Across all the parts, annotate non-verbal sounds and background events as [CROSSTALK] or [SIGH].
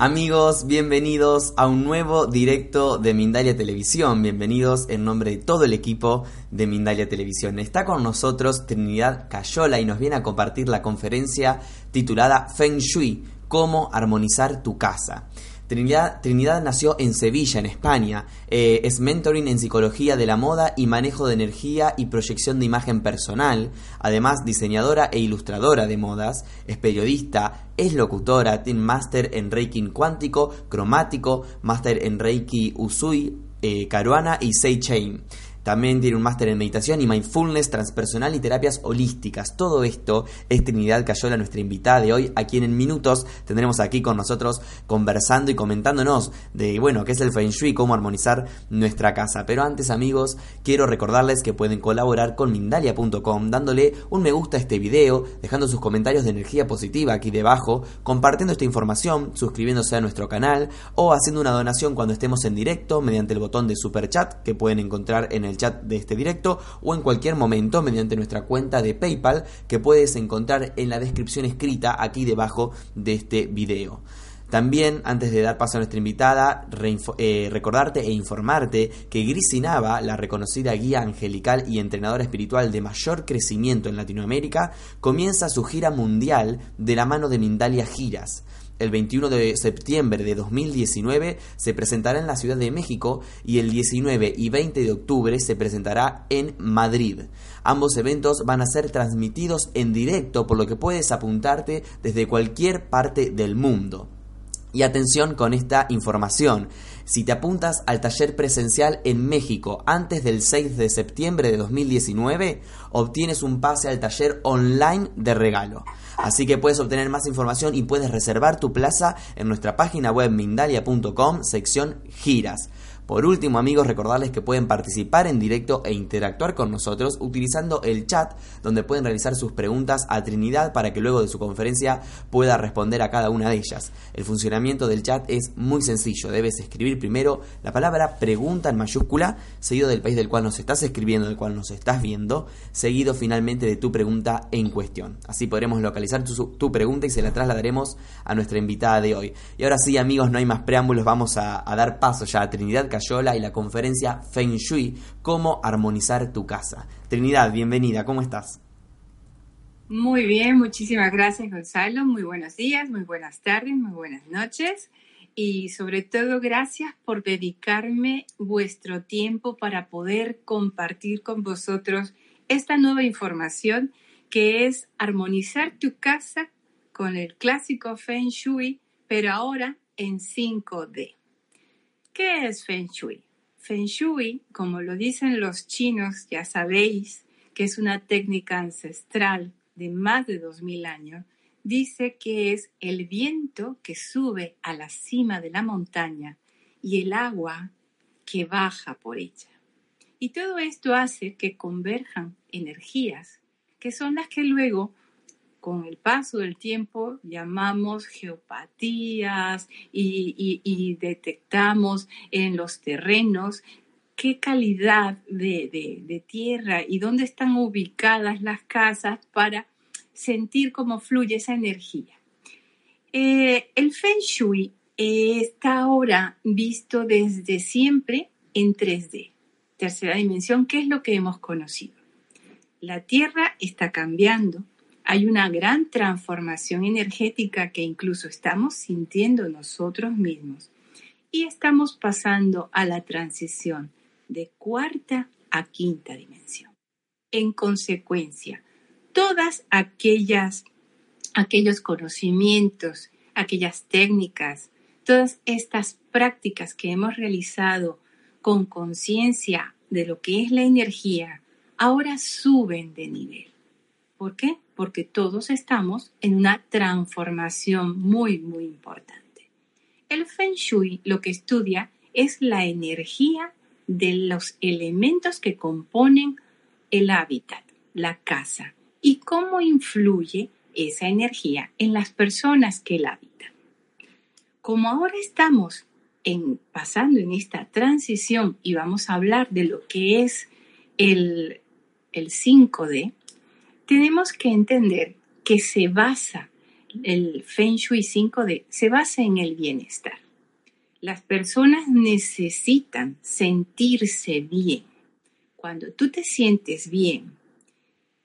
Amigos, bienvenidos a un nuevo directo de Mindalia Televisión. Bienvenidos en nombre de todo el equipo de Mindalia Televisión. Está con nosotros Trinidad Cayola y nos viene a compartir la conferencia titulada Feng Shui, cómo armonizar tu casa. Trinidad, nació en Sevilla, en España. Eh, es mentoring en psicología de la moda y manejo de energía y proyección de imagen personal. Además, diseñadora e ilustradora de modas. Es periodista, es locutora, tiene máster en Reiki cuántico, cromático, máster en Reiki Usui, eh, Caruana y Seichain. También tiene un máster en meditación y mindfulness transpersonal y terapias holísticas. Todo esto es Trinidad Cayola, nuestra invitada de hoy, a quien en minutos tendremos aquí con nosotros conversando y comentándonos de, bueno, qué es el Feng Shui, cómo armonizar nuestra casa. Pero antes, amigos, quiero recordarles que pueden colaborar con Mindalia.com dándole un me gusta a este video, dejando sus comentarios de energía positiva aquí debajo, compartiendo esta información, suscribiéndose a nuestro canal o haciendo una donación cuando estemos en directo mediante el botón de super chat que pueden encontrar en el chat de este directo o en cualquier momento mediante nuestra cuenta de PayPal que puedes encontrar en la descripción escrita aquí debajo de este video. También, antes de dar paso a nuestra invitada, eh, recordarte e informarte que Grisi Nava, la reconocida guía angelical y entrenadora espiritual de mayor crecimiento en Latinoamérica, comienza su gira mundial de la mano de Mindalia Giras el 21 de septiembre de 2019 se presentará en la Ciudad de México y el 19 y 20 de octubre se presentará en Madrid. Ambos eventos van a ser transmitidos en directo por lo que puedes apuntarte desde cualquier parte del mundo. Y atención con esta información. Si te apuntas al taller presencial en México antes del 6 de septiembre de 2019, obtienes un pase al taller online de regalo. Así que puedes obtener más información y puedes reservar tu plaza en nuestra página web mindalia.com, sección giras. Por último, amigos, recordarles que pueden participar en directo e interactuar con nosotros utilizando el chat donde pueden realizar sus preguntas a Trinidad para que luego de su conferencia pueda responder a cada una de ellas. El funcionamiento del chat es muy sencillo. Debes escribir primero la palabra pregunta en mayúscula, seguido del país del cual nos estás escribiendo, del cual nos estás viendo, seguido finalmente de tu pregunta en cuestión. Así podremos localizar tu, pregunta y se la trasladaremos a nuestra invitada de hoy. Y ahora sí, amigos, no hay más preámbulos, vamos a, a dar paso ya a Trinidad y la conferencia Feng Shui, cómo armonizar tu casa. Trinidad, bienvenida, ¿cómo estás? Muy bien, muchísimas gracias Gonzalo, muy buenos días, muy buenas tardes, muy buenas noches y sobre todo gracias por dedicarme vuestro tiempo para poder compartir con vosotros esta nueva información que es armonizar tu casa con el clásico Feng Shui, pero ahora en 5D. ¿Qué es Feng Shui? Feng Shui, como lo dicen los chinos, ya sabéis que es una técnica ancestral de más de 2000 años, dice que es el viento que sube a la cima de la montaña y el agua que baja por ella. Y todo esto hace que converjan energías, que son las que luego con el paso del tiempo llamamos geopatías y, detectamos en los terrenos qué calidad de, tierra y dónde están ubicadas las casas para sentir cómo fluye esa energía. Eh, el Feng Shui está ahora visto desde siempre en 3D, tercera dimensión, que es lo que hemos conocido. La Tierra está cambiando, hay una gran transformación energética que incluso estamos sintiendo nosotros mismos y estamos pasando a la transición de cuarta a quinta dimensión. En consecuencia, todas aquellas aquellos conocimientos, aquellas técnicas, todas estas prácticas que hemos realizado con conciencia de lo que es la energía, ahora suben de nivel. ¿Por qué? Porque todos estamos en una transformación muy, muy importante. El Feng Shui lo que estudia es la energía de los elementos que componen el hábitat, la casa, y cómo influye esa energía en las personas que la habitan. Como ahora estamos en, pasando en esta transición y vamos a hablar de lo que es el, el 5D, tenemos que entender que se basa, el Feng Shui 5D, se basa en el bienestar. Las personas necesitan sentirse bien. Cuando tú te sientes bien,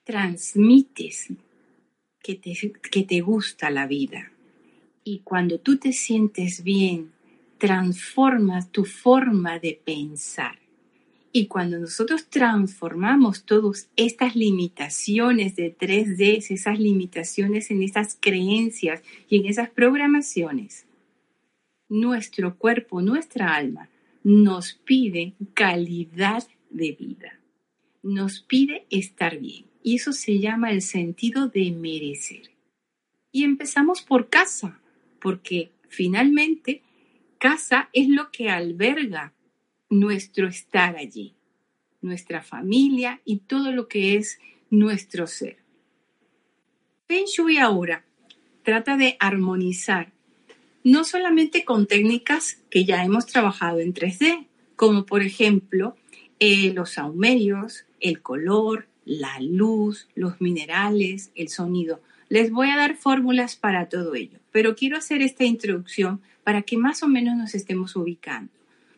transmites que te, que te gusta la vida. Y cuando tú te sientes bien, transformas tu forma de pensar. Y cuando nosotros transformamos todas estas limitaciones de 3D, esas limitaciones en esas creencias y en esas programaciones, nuestro cuerpo, nuestra alma, nos pide calidad de vida, nos pide estar bien. Y eso se llama el sentido de merecer. Y empezamos por casa, porque finalmente casa es lo que alberga nuestro estar allí, nuestra familia y todo lo que es nuestro ser. Feng Shui ahora trata de armonizar, no solamente con técnicas que ya hemos trabajado en 3D, como por ejemplo eh, los saumerios, el color, la luz, los minerales, el sonido. Les voy a dar fórmulas para todo ello, pero quiero hacer esta introducción para que más o menos nos estemos ubicando,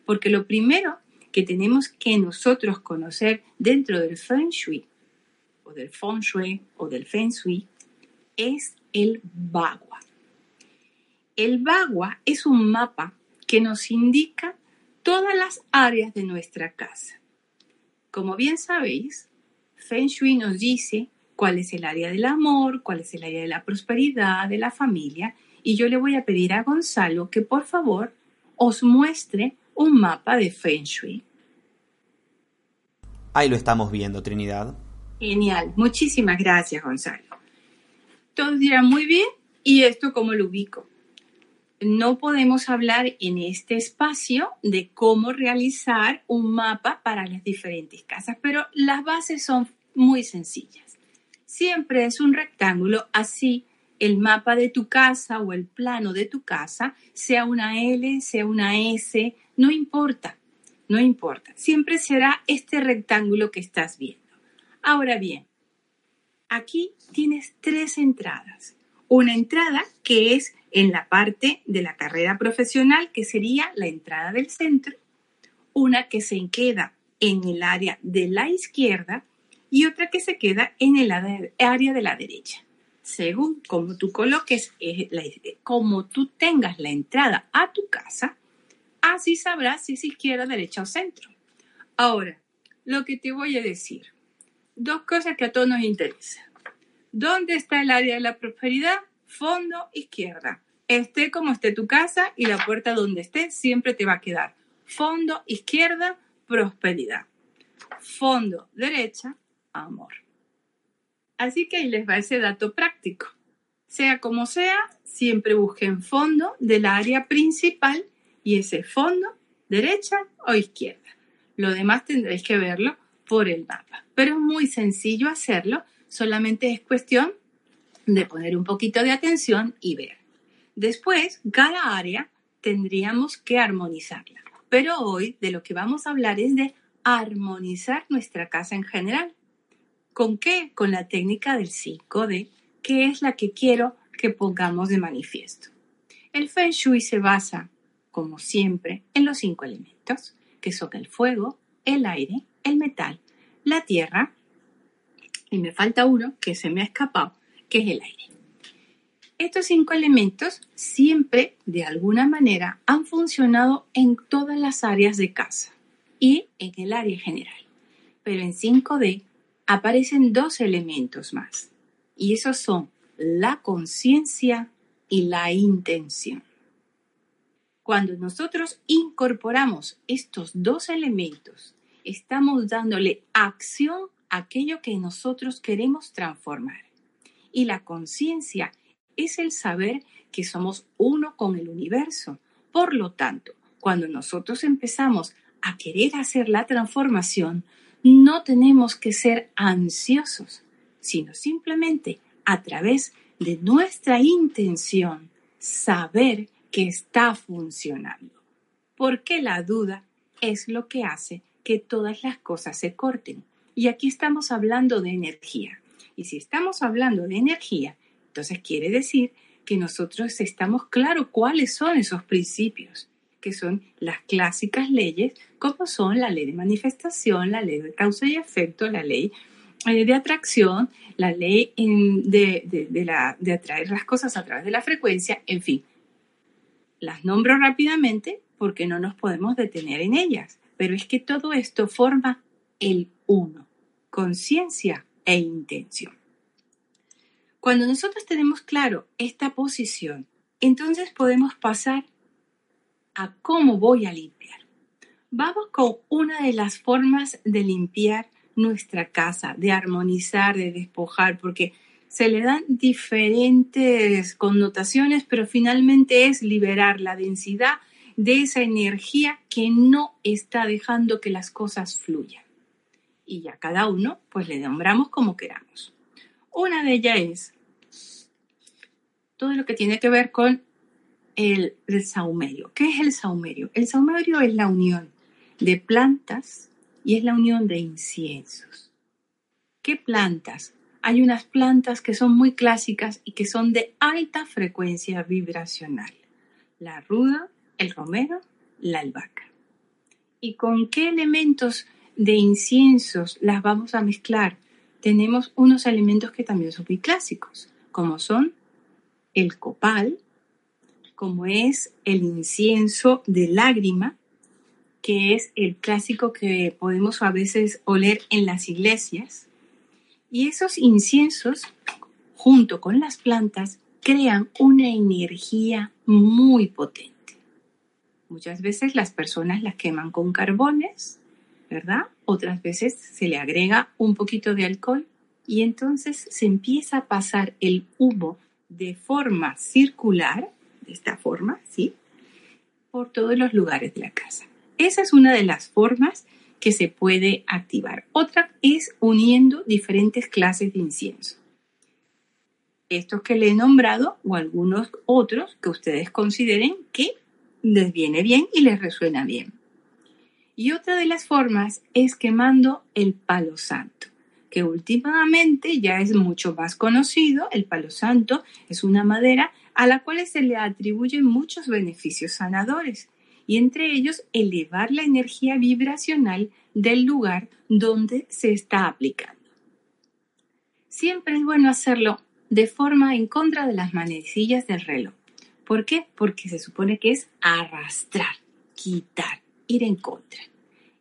porque lo primero que tenemos que nosotros conocer dentro del Feng Shui, o del Feng Shui, o del Feng Shui, es el Bagua. El Bagua es un mapa que nos indica todas las áreas de nuestra casa. Como bien sabéis, Feng Shui nos dice cuál es el área del amor, cuál es el área de la prosperidad, de la familia, y yo le voy a pedir a Gonzalo que por favor os muestre un mapa de Feng Shui. Ahí lo estamos viendo, Trinidad. Genial, muchísimas gracias, Gonzalo. Todos dirán muy bien, ¿y esto cómo lo ubico? no podemos hablar en este espacio de cómo realizar un mapa para las diferentes casas, pero las bases son muy sencillas. Siempre es un rectángulo, así el mapa de tu casa o el plano de tu casa, sea una L, sea una S, no importa, no importa. Siempre será este rectángulo que estás viendo. Ahora bien, aquí tienes tres entradas. Una entrada que es en la parte de la carrera profesional, que sería la entrada del centro, una que se queda en el área de la izquierda y otra que se queda en el área de la derecha. Según como tú coloques, como tú tengas la entrada a tu casa, así sabrás si es izquierda, derecha o centro. Ahora, lo que te voy a decir, dos cosas que a todos nos interesan. ¿Dónde está el área de la prosperidad? Fondo izquierda esté como esté tu casa y la puerta donde esté siempre te va a quedar. Fondo izquierda, prosperidad. Fondo derecha, amor. Así que ahí les va ese dato práctico. Sea como sea, siempre busquen fondo del área principal y ese fondo, derecha o izquierda. Lo demás tendréis que verlo por el mapa. Pero es muy sencillo hacerlo, solamente es cuestión de poner un poquito de atención y ver. Después, cada área tendríamos que armonizarla. Pero hoy de lo que vamos a hablar es de armonizar nuestra casa en general. ¿Con qué? Con la técnica del 5D, que es la que quiero que pongamos de manifiesto. El Feng Shui se basa, como siempre, en los cinco elementos, que son el fuego, el aire, el metal, la tierra, y me falta uno que se me ha escapado, que es el aire. Estos cinco elementos siempre, de alguna manera, han funcionado en todas las áreas de casa y en el área general. Pero en 5D aparecen dos elementos más, y esos son la conciencia y la intención. Cuando nosotros incorporamos estos dos elementos, estamos dándole acción a aquello que nosotros queremos transformar. Y la conciencia es el saber que somos uno con el universo. Por lo tanto, cuando nosotros empezamos a querer hacer la transformación, no tenemos que ser ansiosos, sino simplemente a través de nuestra intención saber que está funcionando. Porque la duda es lo que hace que todas las cosas se corten. Y aquí estamos hablando de energía. Y si estamos hablando de energía, entonces quiere decir que nosotros estamos claros cuáles son esos principios, que son las clásicas leyes, como son la ley de manifestación, la ley de causa y efecto, la ley eh, de atracción, la ley de, de atraer las cosas a través de la frecuencia, en fin. Las nombro rápidamente porque no nos podemos detener en ellas, pero es que todo esto forma el uno, conciencia e intención. Cuando nosotros tenemos claro esta posición, entonces podemos pasar a cómo voy a limpiar. Vamos con una de las formas de limpiar nuestra casa, de armonizar, de despojar, porque se le dan diferentes connotaciones, pero finalmente es liberar la densidad de esa energía que no está dejando que las cosas fluyan. Y ya cada uno, pues le nombramos como queramos. Una de ellas es todo lo que tiene que ver con el, saumerio. ¿Qué es el saumerio? El saumerio es la unión de plantas y es la unión de inciensos. ¿Qué plantas? Hay unas plantas que son muy clásicas y que son de alta frecuencia vibracional. La ruda, el romero, la albahaca. ¿Y con qué elementos de inciensos las vamos a mezclar? Tenemos unos elementos que también son muy clásicos, como son el copal, como es el incienso de lágrima, que es el clásico que podemos a veces oler en las iglesias. Y esos inciensos, junto con las plantas, crean una energía muy potente. Muchas veces las personas las queman con carbones, ¿verdad? Otras veces se le agrega un poquito de alcohol y entonces se empieza a pasar el humo de forma circular, de esta forma, ¿sí? Por todos los lugares de la casa. Esa es una de las formas que se puede activar. Otra es uniendo diferentes clases de incienso. Estos que le he nombrado o algunos otros que ustedes consideren que les viene bien y les resuena bien. Y otra de las formas es quemando el palo santo que últimamente ya es mucho más conocido, el palo santo es una madera a la cual se le atribuyen muchos beneficios sanadores y entre ellos elevar la energía vibracional del lugar donde se está aplicando. Siempre es bueno hacerlo de forma en contra de las manecillas del reloj. ¿Por qué? Porque se supone que es arrastrar, quitar, ir en contra.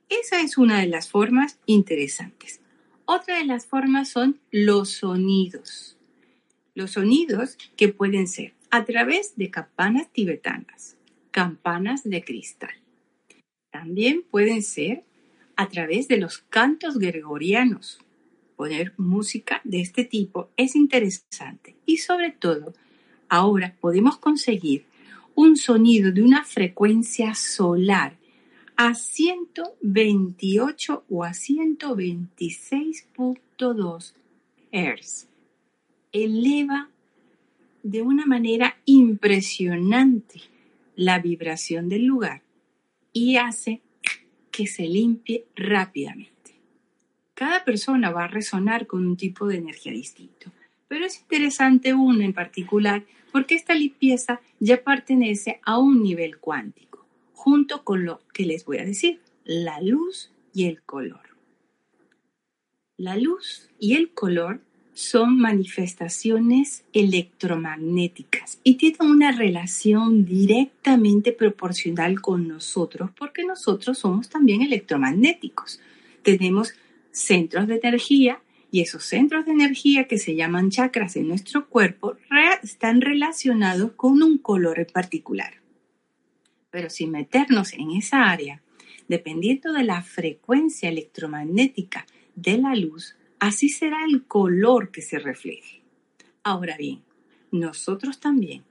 Esa es una de las formas interesantes. Otra de las formas son los sonidos. Los sonidos que pueden ser a través de campanas tibetanas, campanas de cristal. También pueden ser a través de los cantos gregorianos. Poner música de este tipo es interesante y sobre todo ahora podemos conseguir un sonido de una frecuencia solar a 128 o a 126.2 Hz. Eleva de una manera impresionante la vibración del lugar y hace que se limpie rápidamente. Cada persona va a resonar con un tipo de energía distinto, pero es interesante uno en particular porque esta limpieza ya pertenece a un nivel cuántico junto con lo que les voy a decir, la luz y el color. La luz y el color son manifestaciones electromagnéticas y tienen una relación directamente proporcional con nosotros porque nosotros somos también electromagnéticos. Tenemos centros de energía y esos centros de energía que se llaman chakras en nuestro cuerpo están relacionados con un color en particular. Pero sin meternos en esa área, dependiendo de la frecuencia electromagnética de la luz, así será el color que se refleje. Ahora bien, nosotros también,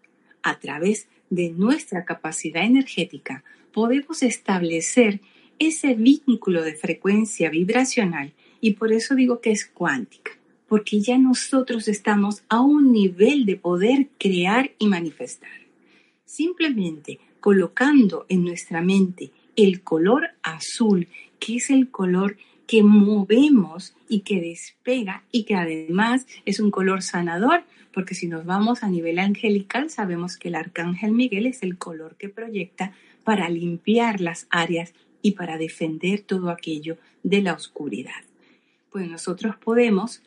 a través de nuestra capacidad energética, podemos establecer ese vínculo de frecuencia vibracional y por eso digo que es cuántica, porque ya nosotros estamos a un nivel de poder crear y manifestar. Simplemente colocando en nuestra mente el color azul, que es el color que movemos y que despega y que además es un color sanador, porque si nos vamos a nivel angelical sabemos que el arcángel Miguel es el color que proyecta para limpiar las áreas y para defender todo aquello de la oscuridad. Pues nosotros podemos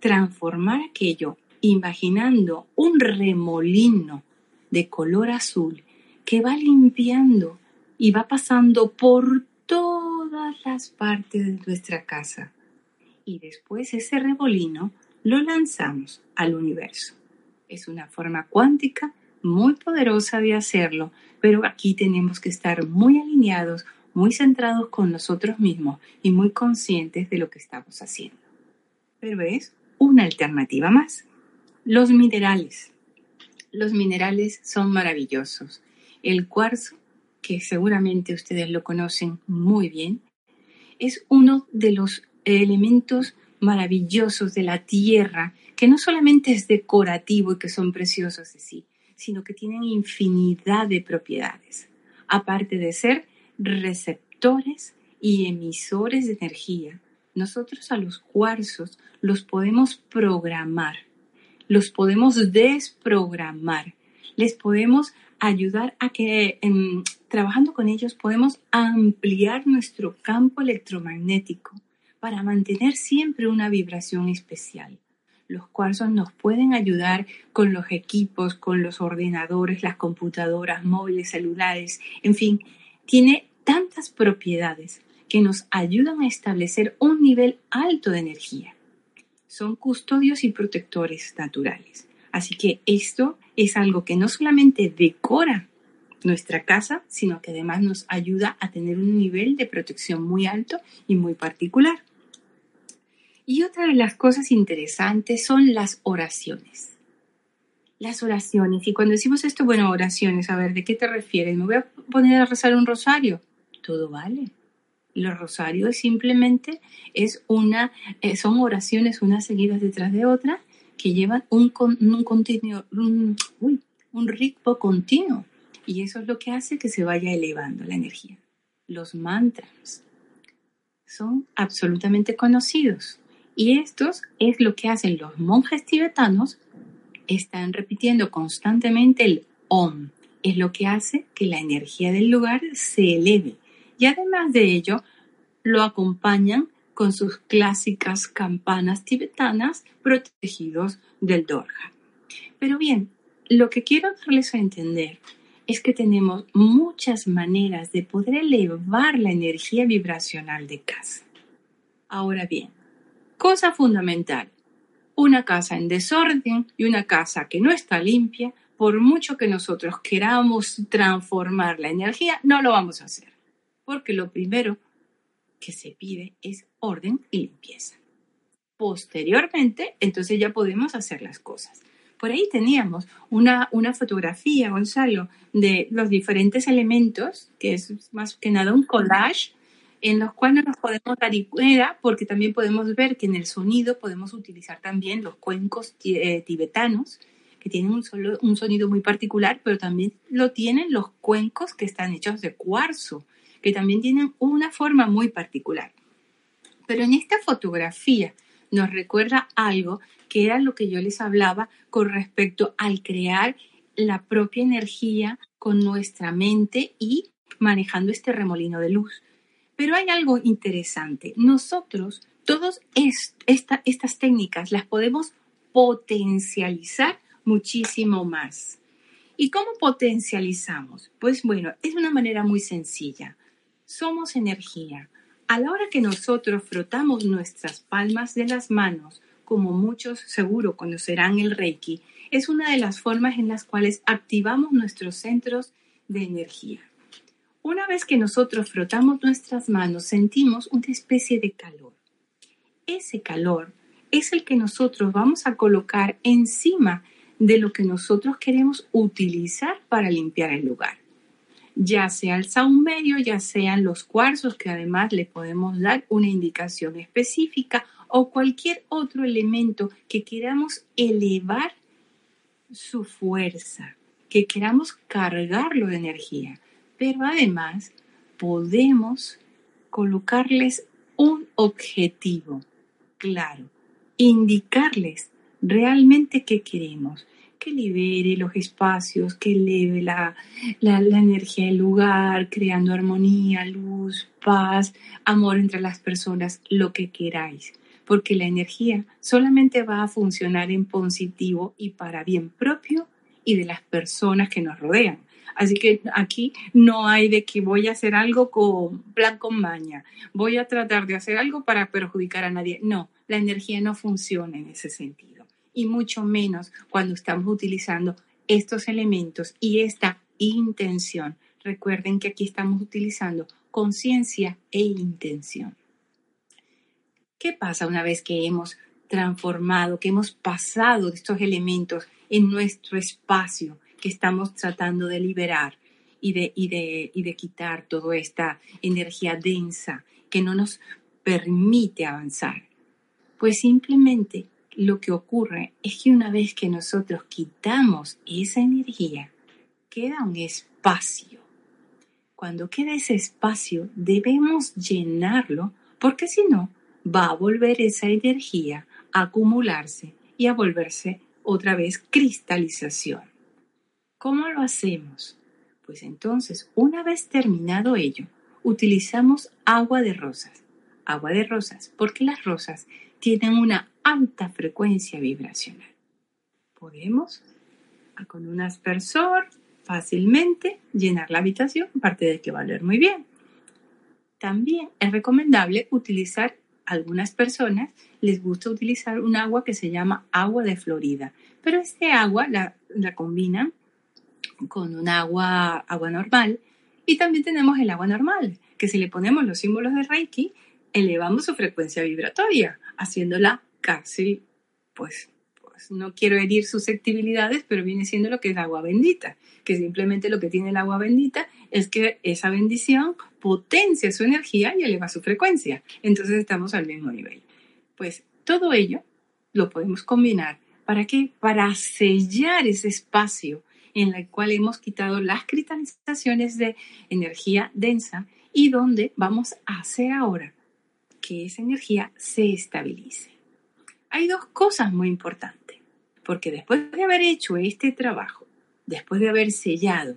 transformar aquello imaginando un remolino de color azul que va limpiando y va pasando por todas las partes de nuestra casa. Y después ese rebolino lo lanzamos al universo. Es una forma cuántica muy poderosa de hacerlo, pero aquí tenemos que estar muy alineados, muy centrados con nosotros mismos y muy conscientes de lo que estamos haciendo. Pero es una alternativa más. Los minerales. Los minerales son maravillosos. El cuarzo que seguramente ustedes lo conocen muy bien, es uno de los elementos maravillosos de la tierra, que no solamente es decorativo y que son preciosos de sí, sino que tienen infinidad de propiedades, aparte de ser receptores y emisores de energía. Nosotros a los cuarzos los podemos programar, los podemos desprogramar, les podemos ayudar a que em, trabajando con ellos podemos ampliar nuestro campo electromagnético para mantener siempre una vibración especial. Los cuarzos nos pueden ayudar con los equipos, con los ordenadores, las computadoras móviles, celulares, en fin, tiene tantas propiedades que nos ayudan a establecer un nivel alto de energía. Son custodios y protectores naturales. Así que esto es algo que no solamente decora nuestra casa, sino que además nos ayuda a tener un nivel de protección muy alto y muy particular. Y otra de las cosas interesantes son las oraciones. Las oraciones. Y cuando decimos esto, bueno, oraciones, a ver, ¿de qué te refieres? ¿Me voy a poner a rezar un rosario? Todo vale. Los rosarios simplemente es una, eh, son oraciones unas seguidas detrás de otras que llevan un, un, continuo, un, un ritmo continuo. Y eso es lo que hace que se vaya elevando la energía. Los mantras son absolutamente conocidos. Y estos es lo que hacen los monjes tibetanos. Están repitiendo constantemente el OM. Es lo que hace que la energía del lugar se eleve. Y además de ello, lo acompañan con sus clásicas campanas tibetanas protegidos del Dorja. Pero bien, lo que quiero darles a entender es que tenemos muchas maneras de poder elevar la energía vibracional de casa. Ahora bien, cosa fundamental, una casa en desorden y una casa que no está limpia, por mucho que nosotros queramos transformar la energía, no lo vamos a hacer, porque lo primero que se pide es orden y limpieza. Posteriormente, entonces ya podemos hacer las cosas. Por ahí teníamos una, una fotografía, Gonzalo, de los diferentes elementos, que es más que nada un collage, en los cuales nos podemos dar idea, porque también podemos ver que en el sonido podemos utilizar también los cuencos eh, tibetanos, que tienen un, solo, un sonido muy particular, pero también lo tienen los cuencos que están hechos de cuarzo, que también tienen una forma muy particular. Pero en esta fotografía nos recuerda algo que era lo que yo les hablaba con respecto al crear la propia energía con nuestra mente y manejando este remolino de luz. Pero hay algo interesante. Nosotros Todas estas técnicas las podemos potencializar muchísimo más. ¿Y cómo potencializamos? Pues bueno, es una manera muy sencilla. Somos energía. A la hora que nosotros frotamos nuestras palmas de las manos, como muchos seguro conocerán el Reiki, es una de las formas en las cuales activamos nuestros centros de energía. Una vez que nosotros frotamos nuestras manos, sentimos una especie de calor. Ese calor es el que nosotros vamos a colocar encima de lo que nosotros queremos utilizar para limpiar el lugar. Ya sea el medio, ya sean los cuarzos, que además le podemos dar una indicación específica, o cualquier otro elemento que queramos elevar su fuerza, que queramos cargarlo de energía. Pero además podemos colocarles un objetivo claro, indicarles realmente qué queremos, que libere los espacios, que eleve la, la, energía del lugar, creando armonía, luz, paz, amor entre las personas, lo que queráis. Porque la energía solamente va a funcionar en positivo y para bien propio y de las personas que nos rodean. Así que aquí no hay de que voy a hacer algo con plan con maña, voy a tratar de hacer algo para perjudicar a nadie. No, la energía no funciona en ese sentido. Y mucho menos cuando estamos utilizando estos elementos y esta intención. Recuerden que aquí estamos utilizando conciencia e intención. ¿Qué pasa una vez que hemos transformado, que hemos pasado estos elementos en nuestro espacio que estamos tratando de liberar y de, y de, y de quitar toda esta energía densa que no nos permite avanzar? Pues simplemente lo que ocurre es que una vez que nosotros quitamos esa energía, queda un espacio. Cuando queda ese espacio, debemos llenarlo porque si no, va a volver esa energía a acumularse y a volverse otra vez cristalización. ¿Cómo lo hacemos? Pues entonces, una vez terminado ello, utilizamos agua de rosas. Agua de rosas, porque las rosas tienen una alta frecuencia vibracional. Podemos, con un aspersor, fácilmente llenar la habitación, aparte de que va a leer muy bien. También es recomendable utilizar, algunas personas les gusta utilizar un agua que se llama agua de Florida, pero este agua la, la combinan con un agua, agua normal y también tenemos el agua normal, que si le ponemos los símbolos de Reiki, elevamos su frecuencia vibratoria haciéndola casi, pues, pues no quiero herir susceptibilidades, pero viene siendo lo que es agua bendita, que simplemente lo que tiene el agua bendita es que esa bendición potencia su energía y eleva su frecuencia. Entonces estamos al mismo nivel. Pues todo ello lo podemos combinar. ¿Para qué? Para sellar ese espacio en el cual hemos quitado las cristalizaciones de energía densa y donde vamos a hacer ahora que esa energía se estabilice. Hay dos cosas muy importantes, porque después de haber hecho este trabajo, después de haber sellado,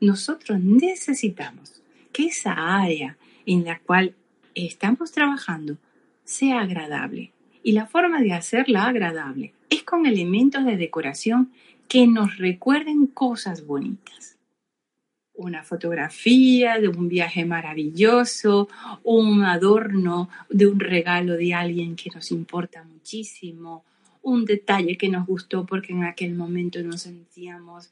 nosotros necesitamos que esa área en la cual estamos trabajando sea agradable. Y la forma de hacerla agradable es con elementos de decoración que nos recuerden cosas bonitas una fotografía de un viaje maravilloso, un adorno de un regalo de alguien que nos importa muchísimo, un detalle que nos gustó porque en aquel momento nos sentíamos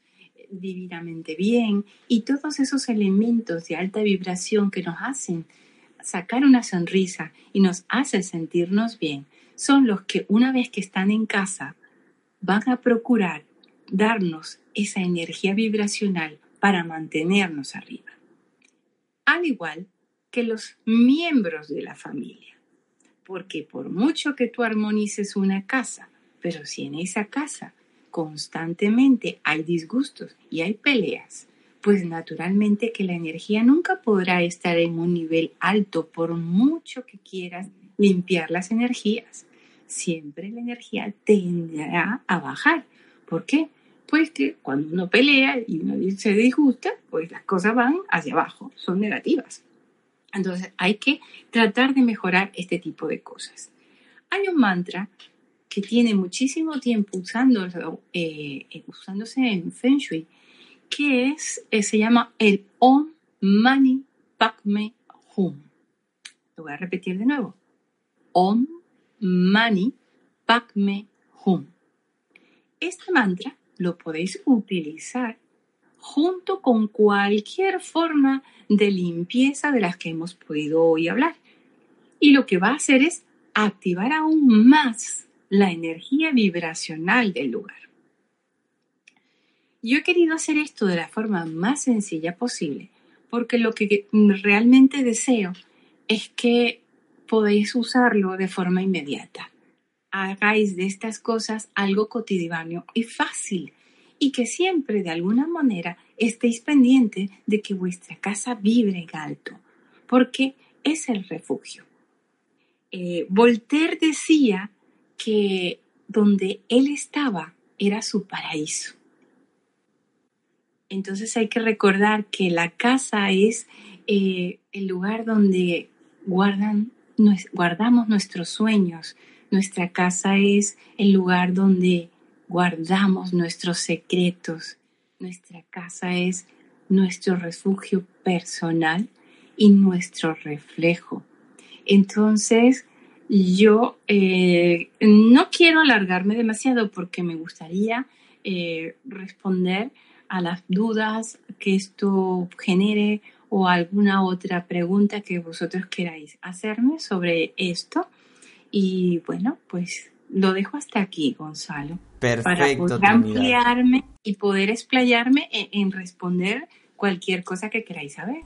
divinamente bien. Y todos esos elementos de alta vibración que nos hacen sacar una sonrisa y nos hacen sentirnos bien son los que una vez que están en casa van a procurar darnos esa energía vibracional para mantenernos arriba. Al igual que los miembros de la familia. Porque por mucho que tú armonices una casa, pero si en esa casa constantemente hay disgustos y hay peleas, pues naturalmente que la energía nunca podrá estar en un nivel alto por mucho que quieras limpiar las energías. Siempre la energía tenderá a bajar. ¿Por qué? Pues que cuando uno pelea y uno se disgusta, pues las cosas van hacia abajo, son negativas. Entonces hay que tratar de mejorar este tipo de cosas. Hay un mantra que tiene muchísimo tiempo usando, eh, usándose en Feng Shui, que es, eh, se llama el Om Mani Padme Hum. Lo voy a repetir de nuevo. Om Mani Padme Hum. Este mantra lo podéis utilizar junto con cualquier forma de limpieza de las que hemos podido hoy hablar. Y lo que va a hacer es activar aún más la energía vibracional del lugar. Yo he querido hacer esto de la forma más sencilla posible porque lo que realmente deseo es que podéis usarlo de forma inmediata. Hagáis de estas cosas algo cotidiano y fácil y que siempre de alguna manera estéis pendiente de que vuestra casa vibre en alto, porque es el refugio. Eh, Voltaire decía que donde él estaba era su paraíso. Entonces hay que recordar que la casa es eh, el lugar donde guardan, guardamos nuestros sueños. Nuestra casa es el lugar donde guardamos nuestros secretos. Nuestra casa es nuestro refugio personal y nuestro reflejo. Entonces, yo eh, no quiero alargarme demasiado porque me gustaría eh, responder a las dudas que esto genere o alguna otra pregunta que vosotros queráis hacerme sobre esto. Y bueno, pues lo dejo hasta aquí, Gonzalo. Perfecto. Para poder ampliarme y poder explayarme en responder cualquier cosa que queráis saber.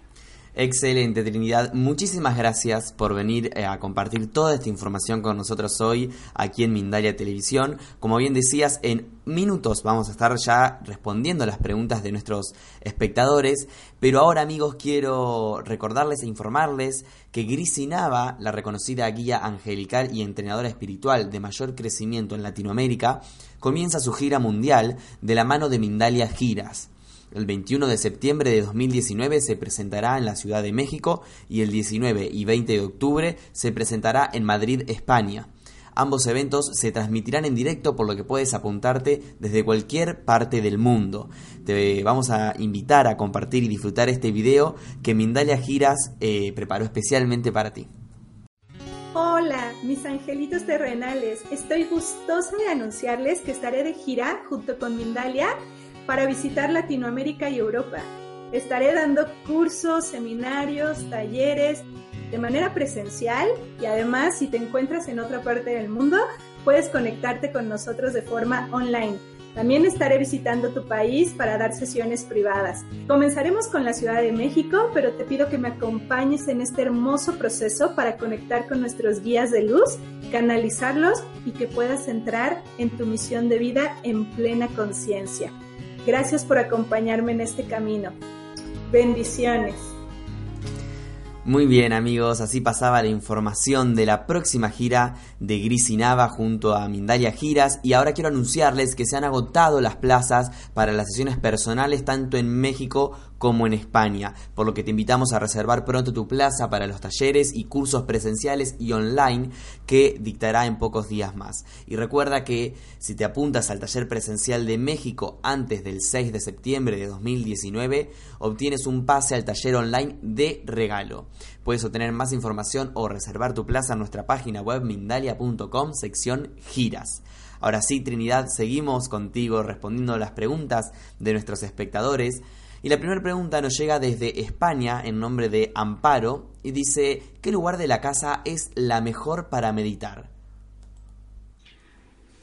Excelente, Trinidad. Muchísimas gracias por venir eh, a compartir toda esta información con nosotros hoy aquí en Mindalia Televisión. Como bien decías, en minutos vamos a estar ya respondiendo las preguntas de nuestros espectadores. Pero ahora, amigos, quiero recordarles e informarles que Grisi Nava, la reconocida guía angelical y entrenadora espiritual de mayor crecimiento en Latinoamérica, comienza su gira mundial de la mano de Mindalia Giras. El 21 de septiembre de 2019 se presentará en la Ciudad de México y el 19 y 20 de octubre se presentará en Madrid, España. Ambos eventos se transmitirán en directo por lo que puedes apuntarte desde cualquier parte del mundo. Te vamos a invitar a compartir y disfrutar este video que Mindalia Giras eh, preparó especialmente para ti. Hola, mis angelitos terrenales. Estoy gustosa de anunciarles que estaré de gira junto con Mindalia para visitar Latinoamérica y Europa. Estaré dando cursos, seminarios, talleres de manera presencial y además si te encuentras en otra parte del mundo, puedes conectarte con nosotros de forma online. También estaré visitando tu país para dar sesiones privadas. Comenzaremos con la Ciudad de México, pero te pido que me acompañes en este hermoso proceso para conectar con nuestros guías de luz, canalizarlos y que puedas entrar en tu misión de vida en plena conciencia. Gracias por acompañarme en este camino. Bendiciones. Muy bien amigos, así pasaba la información de la próxima gira de Gris y Nava junto a Mindalia Giras y ahora quiero anunciarles que se han agotado las plazas para las sesiones personales tanto en México como en España, por lo que te invitamos a reservar pronto tu plaza para los talleres y cursos presenciales y online que dictará en pocos días más. Y recuerda que si te apuntas al taller presencial de México antes del 6 de septiembre de 2019, obtienes un pase al taller online de regalo. Puedes obtener más información o reservar tu plaza en nuestra página web mindalia.com sección giras. Ahora sí, Trinidad, seguimos contigo respondiendo las preguntas de nuestros espectadores. Y la primera pregunta nos llega desde España en nombre de Amparo y dice, ¿qué lugar de la casa es la mejor para meditar?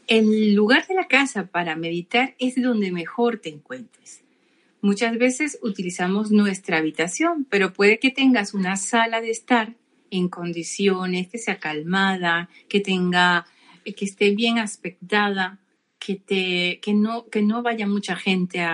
El lugar de la casa para meditar es donde mejor te encuentres. Muchas veces utilizamos nuestra habitación, pero puede que tengas una sala de estar en condiciones, que sea calmada, que tenga, que esté bien aspectada, que, te, que, no, que no vaya mucha gente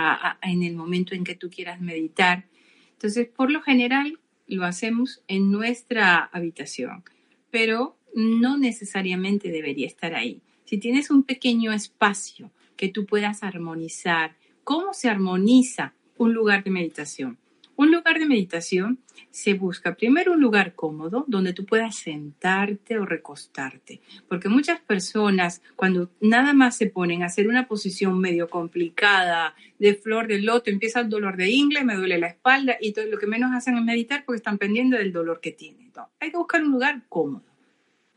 en el momento en que tú quieras meditar. Entonces, por lo general, lo hacemos en nuestra habitación, pero no necesariamente debería estar ahí. Si tienes un pequeño espacio que tú puedas armonizar, ¿cómo se armoniza un lugar de meditación? Un lugar de meditación se busca primero un lugar cómodo donde tú puedas sentarte o recostarte, porque muchas personas cuando nada más se ponen a hacer una posición medio complicada de flor de loto, empieza el dolor de ingle, me duele la espalda y todo lo que menos hacen es meditar porque están pendientes del dolor que tienen. hay que buscar un lugar cómodo,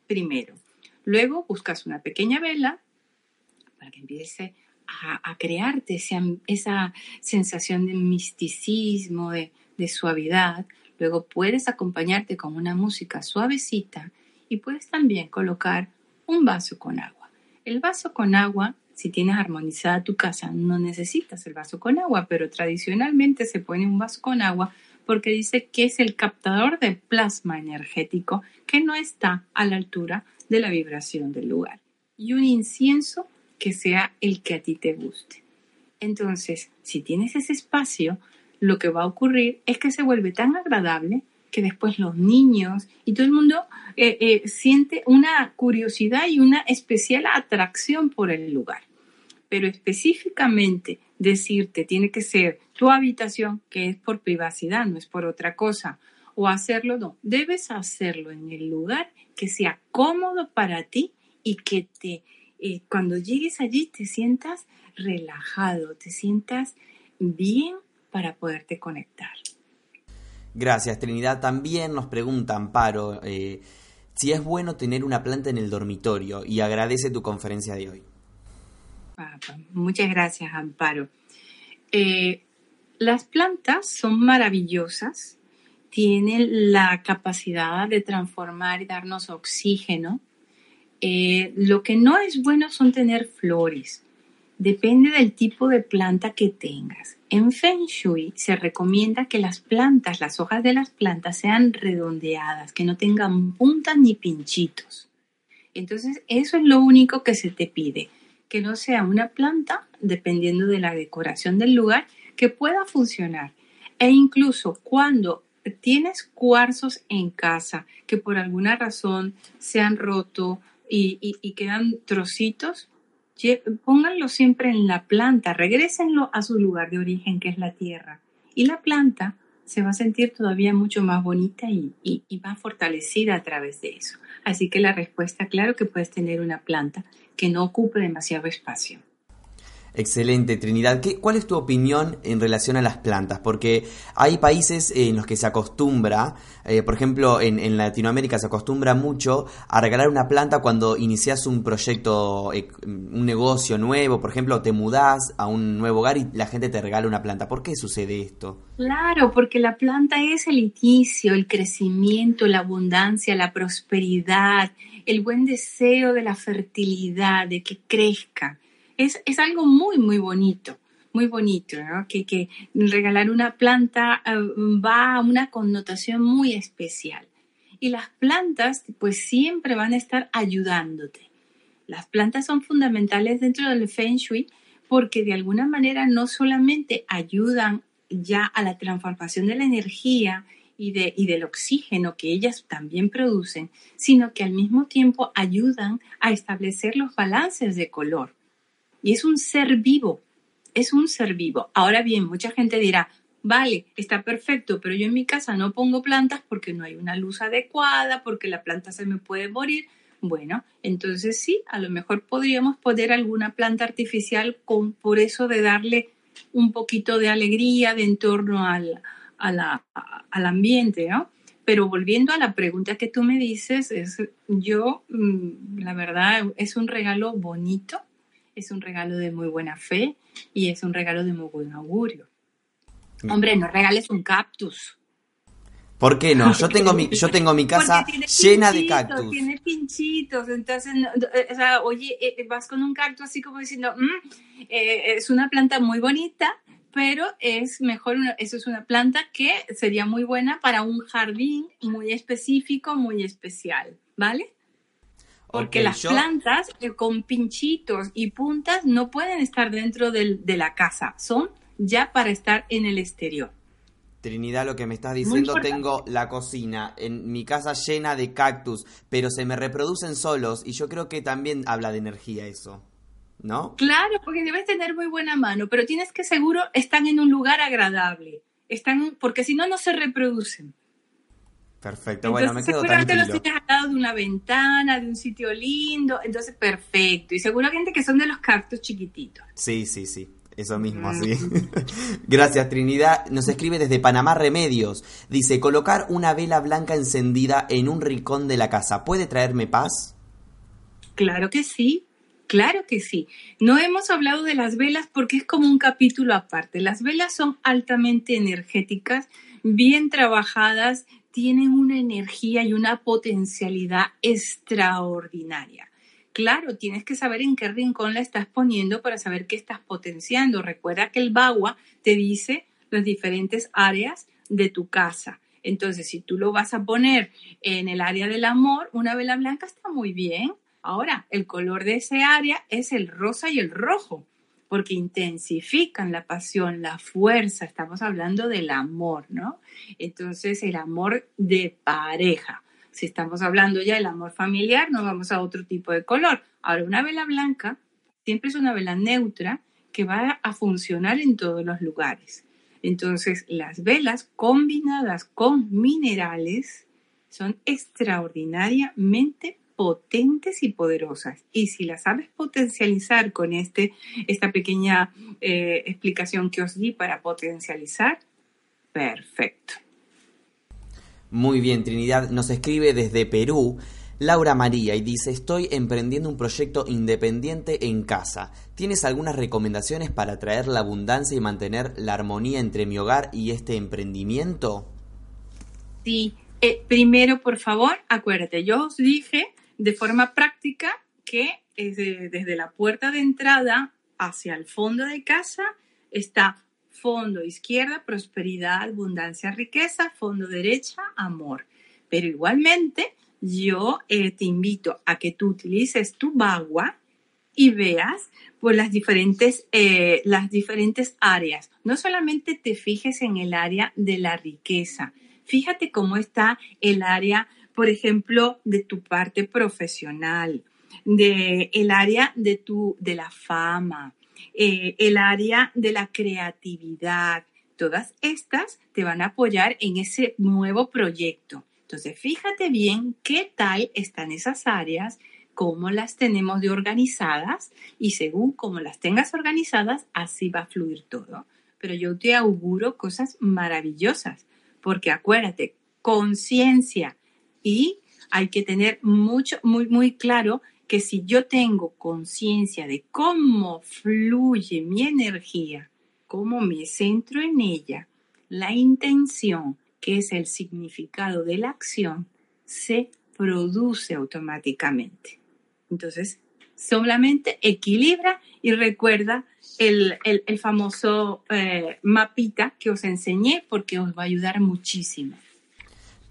primero. Luego buscas una pequeña vela para que empiece a, crearte esa, sensación de misticismo, de, de suavidad. Luego puedes acompañarte con una música suavecita y puedes también colocar un vaso con agua. El vaso con agua, si tienes armonizada tu casa, no necesitas el vaso con agua, pero tradicionalmente se pone un vaso con agua porque dice que es el captador de plasma energético que no está a la altura de la vibración del lugar. Y un incienso que sea el que a ti te guste. Entonces, si tienes ese espacio, lo que va a ocurrir es que se vuelve tan agradable que después los niños y todo el mundo eh, eh, siente una curiosidad y una especial atracción por el lugar. Pero específicamente decirte tiene que ser tu habitación, que es por privacidad, no es por otra cosa, o hacerlo, no, debes hacerlo en el lugar que sea cómodo para ti y que te cuando llegues allí te sientas relajado, te sientas bien para poderte conectar. Gracias, Trinidad. También nos pregunta Amparo eh, si es bueno tener una planta en el dormitorio y agradece tu conferencia de hoy. Muchas gracias, Amparo. Eh, las plantas son maravillosas, tienen la capacidad de transformar y darnos oxígeno, eh, lo que no es bueno son tener flores. Depende del tipo de planta que tengas. En Feng Shui se recomienda que las plantas, las hojas de las plantas sean redondeadas, que no tengan puntas ni pinchitos. Entonces, eso es lo único que se te pide, que no sea una planta, dependiendo de la decoración del lugar, que pueda funcionar. E incluso cuando tienes cuarzos en casa que por alguna razón se han roto, y, quedan trocitos, pónganlo siempre en la planta, regrésenlo a su lugar de origen, que es la tierra. Y la planta se va a sentir todavía mucho más bonita y, y, más fortalecida a través de eso. Así que la respuesta, claro que puedes tener una planta que no ocupe demasiado espacio. Excelente, Trinidad. ¿Qué, ¿Cuál es tu opinión en relación a las plantas? Porque hay países en los que se acostumbra, eh, por ejemplo, en, Latinoamérica se acostumbra mucho a regalar una planta cuando inicias un proyecto, eh, un negocio nuevo, por ejemplo, te mudás a un nuevo hogar y la gente te regala una planta. ¿Por qué sucede esto? Claro, porque la planta es el inicio, el crecimiento, la abundancia, la prosperidad, el buen deseo de la fertilidad, de que crezca es, algo muy, muy bonito, muy bonito, que, que regalar una planta eh, va a una connotación muy especial. Y las plantas, pues siempre van a estar ayudándote. Las plantas son fundamentales dentro del Feng Shui porque de alguna manera no solamente ayudan ya a la transformación de la energía y, de, y del oxígeno que ellas también producen, sino que al mismo tiempo ayudan a establecer los balances de color. Y es un ser vivo, es un ser vivo. Ahora bien, mucha gente dirá, vale, está perfecto, pero yo en mi casa no pongo plantas porque no hay una luz adecuada, porque la planta se me puede morir. Bueno, entonces sí, a lo mejor podríamos poner alguna planta artificial con, por eso de darle un poquito de alegría de en torno al, al ambiente, ¿no? Pero volviendo a la pregunta que tú me dices, es, yo, mm, la verdad, es un regalo bonito, es un regalo de muy buena fe y es un regalo de muy buen augurio. Mm. Hombre, no regales un cactus. ¿Por qué no? Yo tengo mi, yo tengo mi [LAUGHS] casa llena de cactus. Tiene pinchitos, entonces, eh, o sea, oye, eh, eh, vas con un cactus así como diciendo, mm, es una planta muy bonita, pero es mejor, eso es una planta que sería muy buena para un jardín muy específico, muy especial, ¿vale? Porque las plantas eh, con pinchitos y puntas no pueden estar dentro de la casa, son ya para estar en el exterior. Trinidad, lo que me estás diciendo, tengo la cocina en mi casa llena de cactus, pero se me reproducen solos y yo creo que también habla de energía eso, ¿no? Claro, porque debes tener muy buena mano, pero tienes que seguro están en un lugar agradable. están, porque si no, no se reproducen. Perfecto, bueno, me quedo seguramente los tienes al lado de una ventana, de un sitio lindo, entonces perfecto. Y seguramente que son de los cactus chiquititos. Sí, sí, sí. Eso mismo, sí. [LAUGHS] Gracias, Trinidad. Nos escribe desde Panamá Remedios. Dice, colocar una vela blanca encendida en un rincón de la casa, ¿puede traerme paz? Claro que sí, claro que sí. No hemos hablado de las velas porque es como un capítulo aparte. Las velas son altamente energéticas, bien trabajadas, tienen una energía y una potencialidad extraordinaria. Claro, tienes que saber en qué rincón la estás poniendo para saber qué estás potenciando. Recuerda que el bagua te dice las diferentes áreas de tu casa. Entonces, si tú lo vas a poner en el área del amor, una vela blanca está muy bien. Ahora, el color de ese área es el rosa y el rojo porque intensifican la pasión, la fuerza, estamos hablando del amor, ¿no? Entonces, el amor de pareja. Si estamos hablando ya del amor familiar, nos vamos a otro tipo de color. Ahora, una vela blanca siempre es una vela neutra que va a funcionar en todos los lugares. Entonces, las velas combinadas con minerales son extraordinariamente potentes y poderosas. Y si las sabes potencializar con este, esta pequeña eh, explicación que os di para potencializar, perfecto. Muy bien, Trinidad nos escribe desde Perú. Laura María y dice, estoy emprendiendo un proyecto independiente en casa. ¿Tienes algunas recomendaciones para traer la abundancia y mantener la armonía entre mi hogar y este emprendimiento? Sí, eh, primero, por favor, acuérdate, yo os dije de forma práctica que desde la puerta de entrada hacia el fondo de casa está fondo izquierda, prosperidad, abundancia, riqueza, fondo derecha, amor. Pero igualmente yo eh, te invito a que tú utilices tu bagua y veas pues, las, diferentes, eh, las diferentes áreas. No solamente te fijes en el área de la riqueza, fíjate cómo está el área por ejemplo, de tu parte profesional, de el área de tu, de la fama, eh, el área de la creatividad. Todas estas te van a apoyar en ese nuevo proyecto. Entonces, fíjate bien qué tal están esas áreas, cómo las tenemos de organizadas y según cómo las tengas organizadas, así va a fluir todo. Pero yo te auguro cosas maravillosas, porque acuérdate, conciencia, y hay que tener mucho, muy, muy claro que si yo tengo conciencia de cómo fluye mi energía, cómo me centro en ella, la intención, que es el significado de la acción, se produce automáticamente. Entonces, solamente equilibra y recuerda el, famoso eh, mapita que os enseñé porque os va a ayudar muchísimo.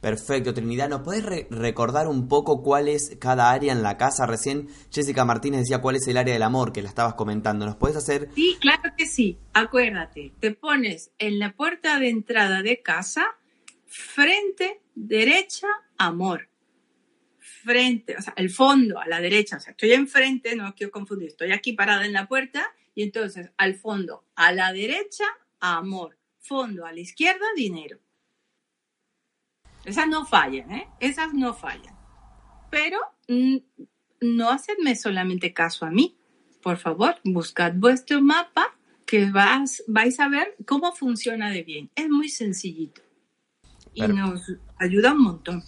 Perfecto, Trinidad. ¿Nos puedes recordar un poco cuál es cada área en la casa? Recién Jessica Martínez decía cuál es el área del amor que la estabas comentando. ¿Nos puedes hacer? Sí, claro que sí. Acuérdate, te pones en la puerta de entrada de casa, frente, derecha, amor. Frente, o sea, el fondo a la derecha. O sea, estoy enfrente, no quiero confundir. Estoy aquí parada en la puerta y entonces al fondo a la derecha, amor. Fondo a la izquierda, dinero. Esas no fallan, ¿eh? Esas no fallan. Pero mm, no hacedme solamente caso a mí. Por favor, buscad vuestro mapa que vas, vais a ver cómo funciona de bien. Es muy sencillito. Y nos ayuda un montón.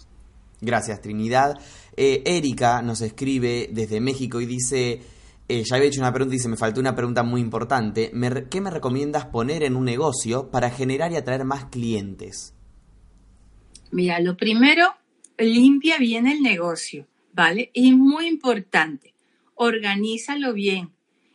Gracias, Trinidad. Eh, Erika nos escribe desde México y dice, eh, ya había hecho una pregunta y dice, me faltó una pregunta muy importante. ¿Qué me recomiendas poner en un negocio para generar y atraer más clientes? Mira, lo primero, limpia bien el negocio, ¿vale? Y muy importante, organízalo bien.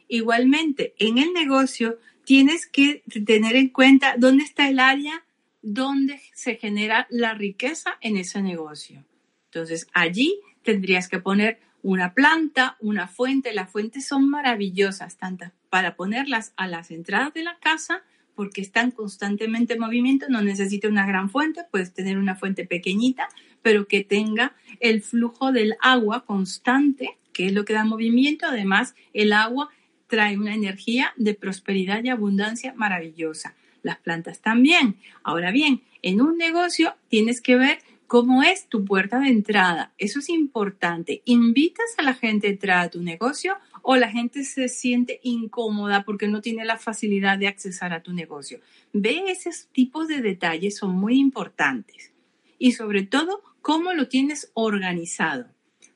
Igualmente, en el negocio tienes que tener en cuenta dónde está el área donde se genera la riqueza en ese negocio. Entonces, allí tendrías que poner una planta, una fuente. Las fuentes son maravillosas, tanto para ponerlas a las entradas de la casa porque están constantemente en movimiento, no necesita una gran fuente, puedes tener una fuente pequeñita, pero que tenga el flujo del agua constante, que es lo que da movimiento. Además, el agua trae una energía de prosperidad y abundancia maravillosa. las plantas también. Ahora bien, en un negocio tienes que ver cómo es tu puerta de entrada. Eso es importante. ¿Invitas a la gente a entrar a tu negocio o la gente se siente incómoda porque no tiene la facilidad de accesar a tu negocio? Ve esos tipos de detalles, son muy importantes. Y sobre todo, cómo lo tienes organizado.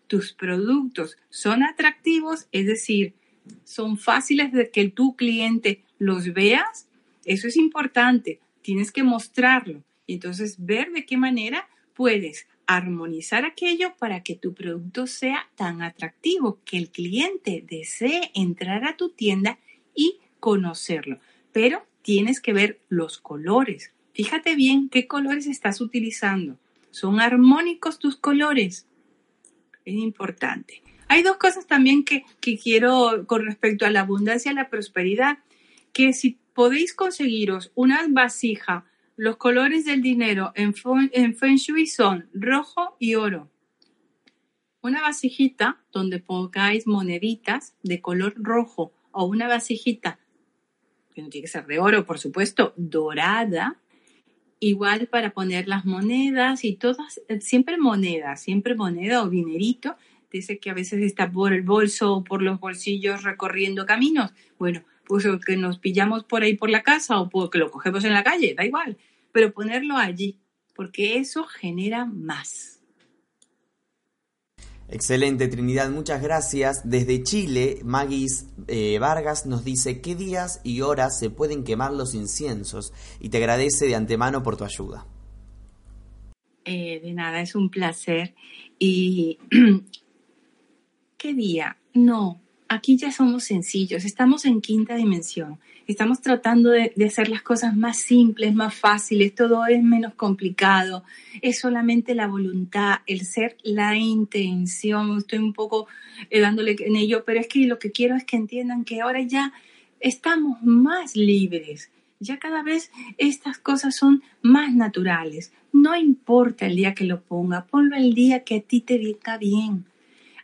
Tus productos son atractivos, es decir, son fáciles de que tu cliente los veas. Eso es importante. Tienes que mostrarlo. Y entonces ver de qué manera puedes armonizar aquello para que tu producto sea tan atractivo que el cliente desee entrar a tu tienda y conocerlo. Pero tienes que ver los colores. Fíjate bien qué colores estás utilizando. ¿Son armónicos tus colores? Es importante. Hay dos cosas también que, quiero con respecto a la abundancia y la prosperidad, que si podéis conseguiros una vasija, los colores del dinero en, en Feng Shui son rojo y oro. Una vasijita donde pongáis moneditas de color rojo o una vasijita, que no tiene que ser de oro, por supuesto, dorada, igual para poner las monedas y todas, eh, siempre moneda, siempre moneda o dinerito. Dice que a veces está por el bolso o por los bolsillos recorriendo caminos. Bueno, pues que nos pillamos por ahí por la casa o que lo cogemos en la calle, da igual. Pero ponerlo allí, porque eso genera más. Excelente, Trinidad, muchas gracias. Desde Chile, Magis eh, Vargas nos dice qué días y horas se pueden quemar los inciensos y te agradece de antemano por tu ayuda. Eh, de nada, es un placer. ¿Y [CLEARS THROAT] qué día? No, aquí ya somos sencillos, estamos en quinta dimensión, estamos tratando de, hacer las cosas más simples, más fáciles, todo es menos complicado, es solamente la voluntad, el ser, la intención, estoy un poco eh, dándole en ello, pero es que lo que quiero es que entiendan que ahora ya estamos más libres, ya cada vez estas cosas son más naturales, no importa el día que lo ponga, ponlo el día que a ti te venga bien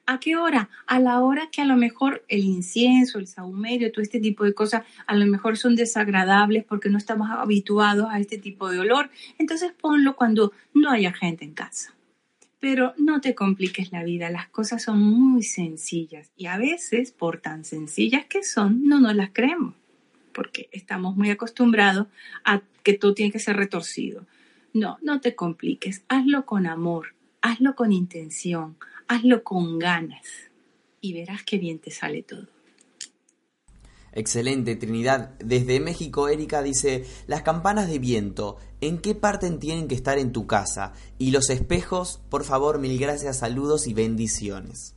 ¿A qué hora? A la hora que a lo mejor el incienso, el sahumerio, todo este tipo de cosas a lo mejor son desagradables porque no estamos habituados a este tipo de olor. Entonces ponlo cuando no haya gente en casa. Pero no te compliques la vida, las cosas son muy sencillas y a veces, por tan sencillas que son, no nos las creemos, porque estamos muy acostumbrados a que todo tiene que ser retorcido. No, no te compliques, hazlo con amor, hazlo con intención, hazlo con ganas y verás qué bien te sale todo. Excelente, Trinidad. Desde México, Erika dice, las campanas de viento, ¿en qué parte tienen que estar en tu casa? Y los espejos, por favor, mil gracias, saludos y bendiciones.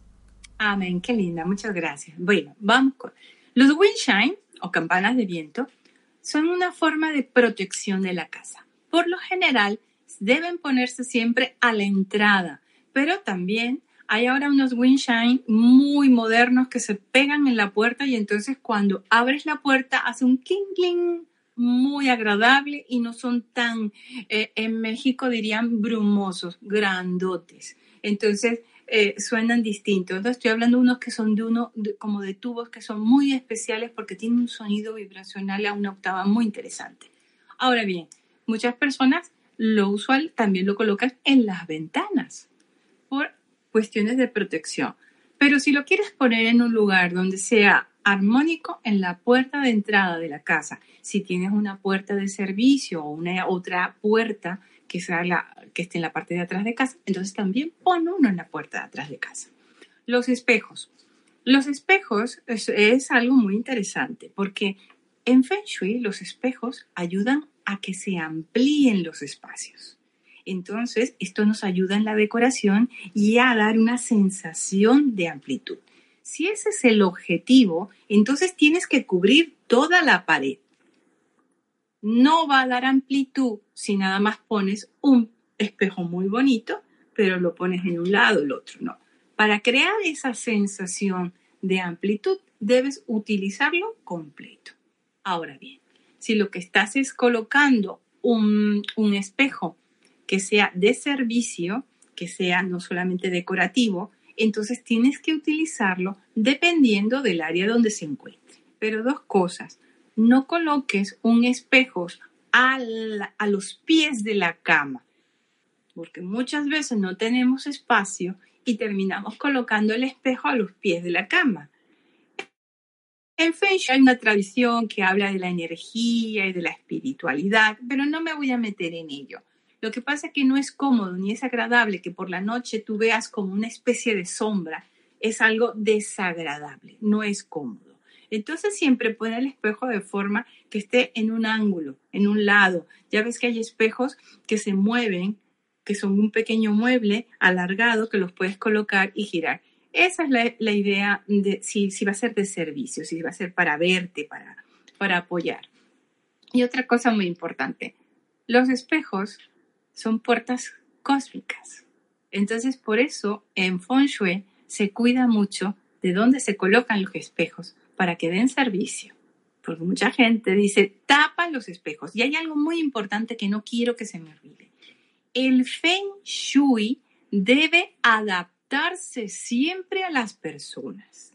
Amén, qué linda, muchas gracias. Bueno, vamos con... Los windshine, o campanas de viento, son una forma de protección de la casa. Por lo general, deben ponerse siempre a la entrada, pero también hay ahora unos windshine muy modernos que se pegan en la puerta y entonces cuando abres la puerta hace un cling muy agradable y no son tan, eh, en México dirían brumosos, grandotes. Entonces eh, suenan distintos. Estoy hablando de unos que son de uno, como de tubos que son muy especiales porque tienen un sonido vibracional a una octava muy interesante. Ahora bien, muchas personas lo usual también lo colocan en las ventanas por cuestiones de protección. Pero si lo quieres poner en un lugar donde sea armónico en la puerta de entrada de la casa, si tienes una puerta de servicio o una otra puerta que, sea la, que esté en la parte de atrás de casa, entonces también pon uno en la puerta de atrás de casa. Los espejos. Los espejos es, es algo muy interesante porque en Feng Shui los espejos ayudan a que se amplíen los espacios. Entonces, esto nos ayuda en la decoración y a dar una sensación de amplitud. Si ese es el objetivo, entonces tienes que cubrir toda la pared. No va a dar amplitud si nada más pones un espejo muy bonito, pero lo pones en un lado, el otro no. Para crear esa sensación de amplitud, debes utilizarlo completo. Ahora bien, si lo que estás es colocando un, un espejo que sea de servicio, que sea no solamente decorativo, entonces tienes que utilizarlo dependiendo del área donde se encuentre. Pero dos cosas, no coloques un espejo a, los pies de la cama, porque muchas veces no tenemos espacio y terminamos colocando el espejo a los pies de la cama. En Feng Shui hay una tradición que habla de la energía y de la espiritualidad, pero no me voy a meter en ello. Lo que pasa es que no es cómodo ni es agradable que por la noche tú veas como una especie de sombra. Es algo desagradable, no es cómodo. Entonces siempre pone el espejo de forma que esté en un ángulo, en un lado. Ya ves que hay espejos que se mueven, que son un pequeño mueble alargado que los puedes colocar y girar. Esa es la, idea de si, va a ser de servicio, si va a ser para verte, para, para apoyar. Y otra cosa muy importante, los espejos son puertas cósmicas. Entonces, por eso en Feng Shui se cuida mucho de dónde se colocan los espejos para que den servicio. Porque mucha gente dice, tapa los espejos. Y hay algo muy importante que no quiero que se me olvide. El Feng Shui debe adaptar siempre a las personas.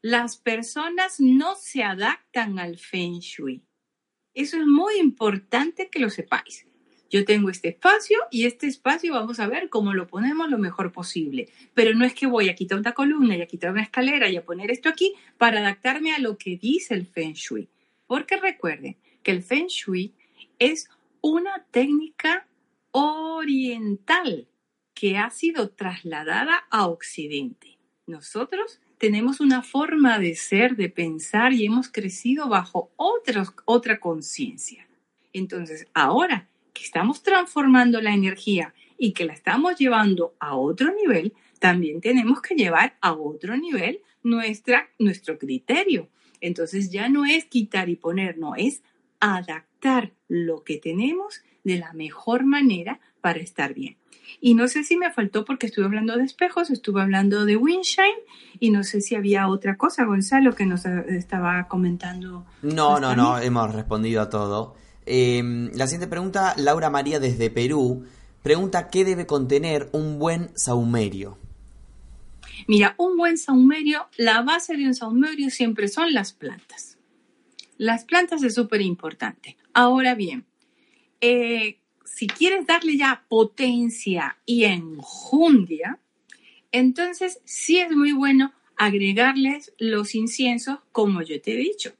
Las personas no se adaptan al feng shui. Eso es muy importante que lo sepáis. Yo tengo este espacio y este espacio vamos a ver cómo lo ponemos lo mejor posible. Pero no es que voy a quitar una columna y a quitar una escalera y a poner esto aquí para adaptarme a lo que dice el feng shui. Porque recuerden que el feng shui es una técnica oriental que ha sido trasladada a Occidente. Nosotros tenemos una forma de ser, de pensar y hemos crecido bajo otra conciencia. Entonces, ahora que estamos transformando la energía y que la estamos llevando a otro nivel, también tenemos que llevar a otro nivel nuestra, nuestro criterio. Entonces ya no es quitar y poner, no, es adaptar lo que tenemos de la mejor manera para estar bien. Y no sé si me faltó porque estuve hablando de espejos, estuve hablando de Windshine y no sé si había otra cosa, Gonzalo, que nos estaba comentando. No, no, no, hemos respondido a todo. Em, la siguiente pregunta, Laura María desde Perú, pregunta qué debe contener un buen saumerio. Mira, un buen saumerio, la base de un saumerio siempre son las plantas. Las plantas es súper importante. Ahora bien, eh, si quieres darle ya potencia y enjundia, entonces sí es muy bueno agregarles los inciensos como yo te he dicho.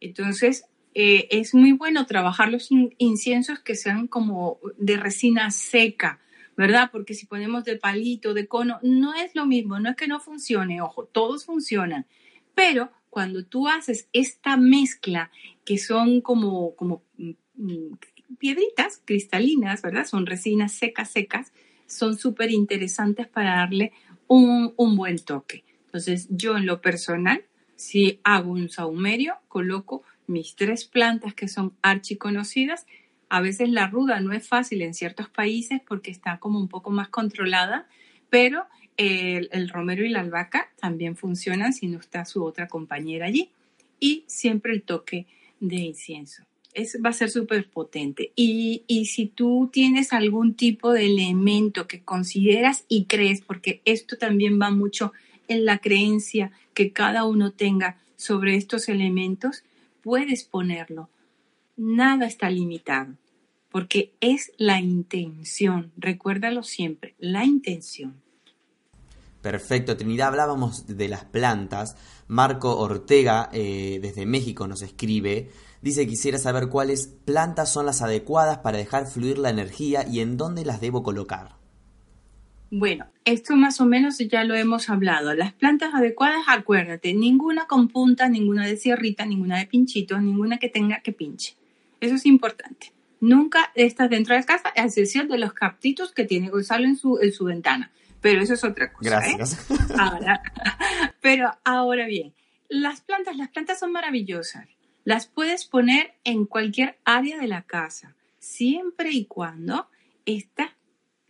Entonces eh, es muy bueno trabajar los inciensos que sean como de resina seca, ¿verdad? Porque si ponemos de palito, de cono, no es lo mismo, no es que no funcione, ojo, todos funcionan, pero cuando tú haces esta mezcla que son como, como mm, piedritas cristalinas, ¿verdad? Son resinas secas, secas, son súper interesantes para darle un, buen toque. Entonces, yo en lo personal, si hago un saumerio, coloco mis tres plantas que son archiconocidas. A veces la ruda no es fácil en ciertos países porque está como un poco más controlada, pero el, romero y la albahaca también funcionan si no está su otra compañera allí. Y siempre el toque de incienso va a ser súper potente. Y, y si tú tienes algún tipo de elemento que consideras y crees, porque esto también va mucho en la creencia que cada uno tenga sobre estos elementos, puedes ponerlo. Nada está limitado, porque es la intención. Recuérdalo siempre, la intención. Perfecto, Trinidad, hablábamos de las plantas. Marco Ortega eh, desde México nos escribe Dice quisiera saber cuáles plantas son las adecuadas para dejar fluir la energía y en dónde las debo colocar. Bueno, esto más o menos ya lo hemos hablado. Las plantas adecuadas, acuérdate, ninguna con punta, ninguna de sierrita, ninguna de pinchitos, ninguna que tenga que pinche. Eso es importante. Nunca estás dentro de la casa, a excepción de los captitos que tiene Gonzalo en su, en su ventana. Pero eso es otra cosa. ¿eh? Gracias. [LAUGHS] Ahora, [LAUGHS] pero ahora bien, las plantas, las plantas son maravillosas. Las puedes poner en cualquier área de la casa, siempre y cuando esta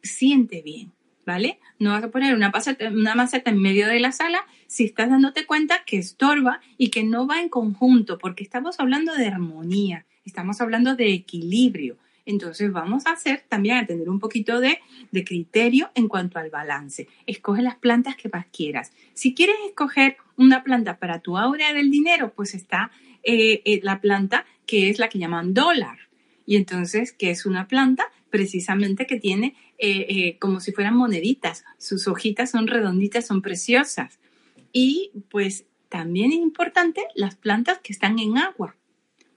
siente bien, ¿vale? No vas a poner una, maceta en medio de la sala si estás dándote cuenta que estorba y que no va en conjunto, porque estamos hablando de armonía, estamos hablando de equilibrio. Entonces vamos a hacer también a tener un poquito de, de, criterio en cuanto al balance. Escoge las plantas que más quieras. Si quieres escoger una planta para tu aura del dinero, pues está eh, eh, la planta que es la que llaman dólar. Y entonces, ¿qué es una planta? Precisamente que tiene eh, eh, como si fueran moneditas. Sus hojitas son redonditas, son preciosas. Y pues también es importante las plantas que están en agua.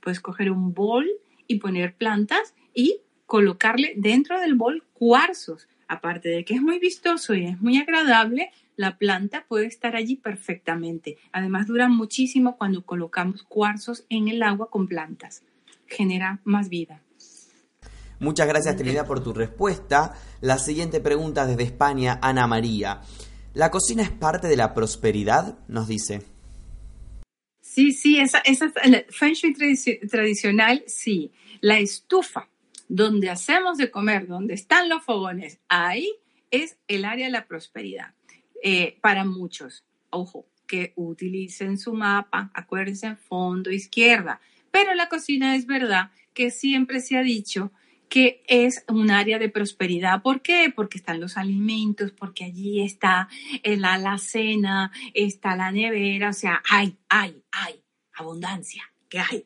Puedes coger un bol y poner plantas y colocarle dentro del bol cuarzos. Aparte de que es muy vistoso y es muy agradable, la planta puede estar allí perfectamente. Además, dura muchísimo cuando colocamos cuarzos en el agua con plantas. Genera más vida. Muchas gracias Trinidad por tu respuesta. La siguiente pregunta desde España, Ana María. ¿La cocina es parte de la prosperidad? Nos dice. Sí, sí, esa, esa el Feng Shui tradicional, sí. La estufa, donde hacemos de comer, donde están los fogones, ahí es el área de la prosperidad. Eh, para muchos. Ojo, que utilicen su mapa, acuérdense, fondo izquierda. Pero la cocina es verdad que siempre se ha dicho que es un área de prosperidad. ¿Por qué? Porque están los alimentos, porque allí está la alacena, está la nevera, o sea, hay, hay, hay, abundancia, que hay.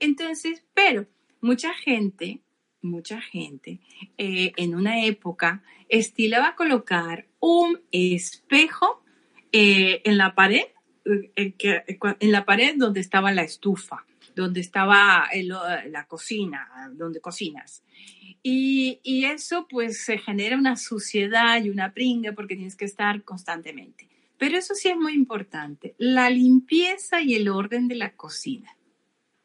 Entonces, pero mucha gente, mucha gente eh, en una época estilaba colocar un espejo eh, en la pared, eh, en la pared donde estaba la estufa, donde estaba la cocina, donde cocinas. Y, eso pues se genera una suciedad y una pringa porque tienes que estar constantemente. Pero eso sí es muy importante, la limpieza y el orden de la cocina.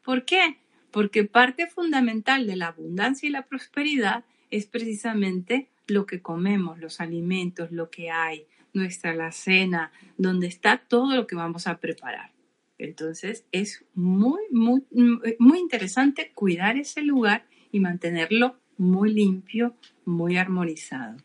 ¿Por qué? Porque parte fundamental de la abundancia y la prosperidad es precisamente lo que comemos, los alimentos, lo que hay, nuestra alacena, donde está todo lo que vamos a preparar. Entonces es muy, muy, muy interesante cuidar ese lugar y mantenerlo muy limpio, muy armonizado.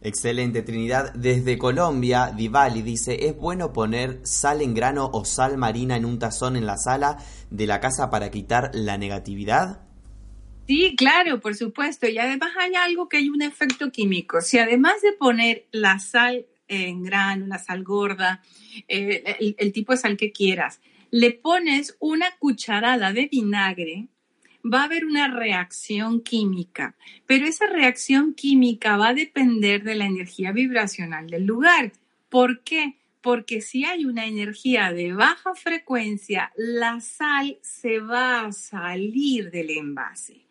Excelente, Trinidad. Desde Colombia, Divali dice, ¿es bueno poner sal en grano o sal marina en un tazón en la sala de la casa para quitar la negatividad? Sí, claro, por supuesto. Y además hay algo que hay un efecto químico. Si además de poner la sal en grano, la sal gorda, eh, el, tipo de sal que quieras, le pones una cucharada de vinagre, va a haber una reacción química, pero esa reacción química va a depender de la energía vibracional del lugar. ¿Por qué? Porque si hay una energía de baja frecuencia, la sal se va a salir del envase.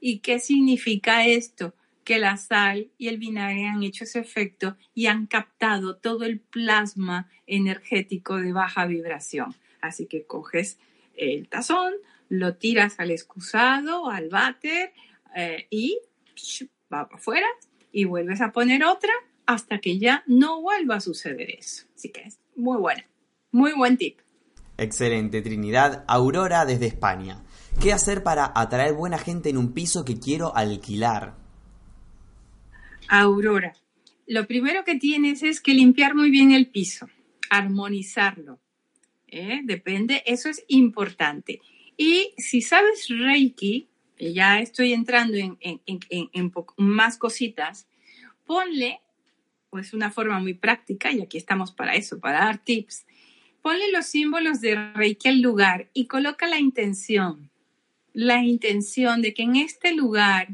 ¿Y qué significa esto? Que la sal y el vinagre han hecho ese efecto y han captado todo el plasma energético de baja vibración. Así que coges el tazón, lo tiras al excusado, al váter eh, y va para afuera y vuelves a poner otra hasta que ya no vuelva a suceder eso. Así que es muy buena, muy buen tip. Excelente, Trinidad. Aurora desde España. ¿Qué hacer para atraer buena gente en un piso que quiero alquilar? Aurora, lo primero que tienes es que limpiar muy bien el piso, armonizarlo. ¿eh? Depende, eso es importante. Y si sabes Reiki, ya estoy entrando en, más cositas, ponle, pues una forma muy práctica, y aquí estamos para eso, para dar tips, ponle los símbolos de Reiki al lugar y coloca la intención la intención de que en este lugar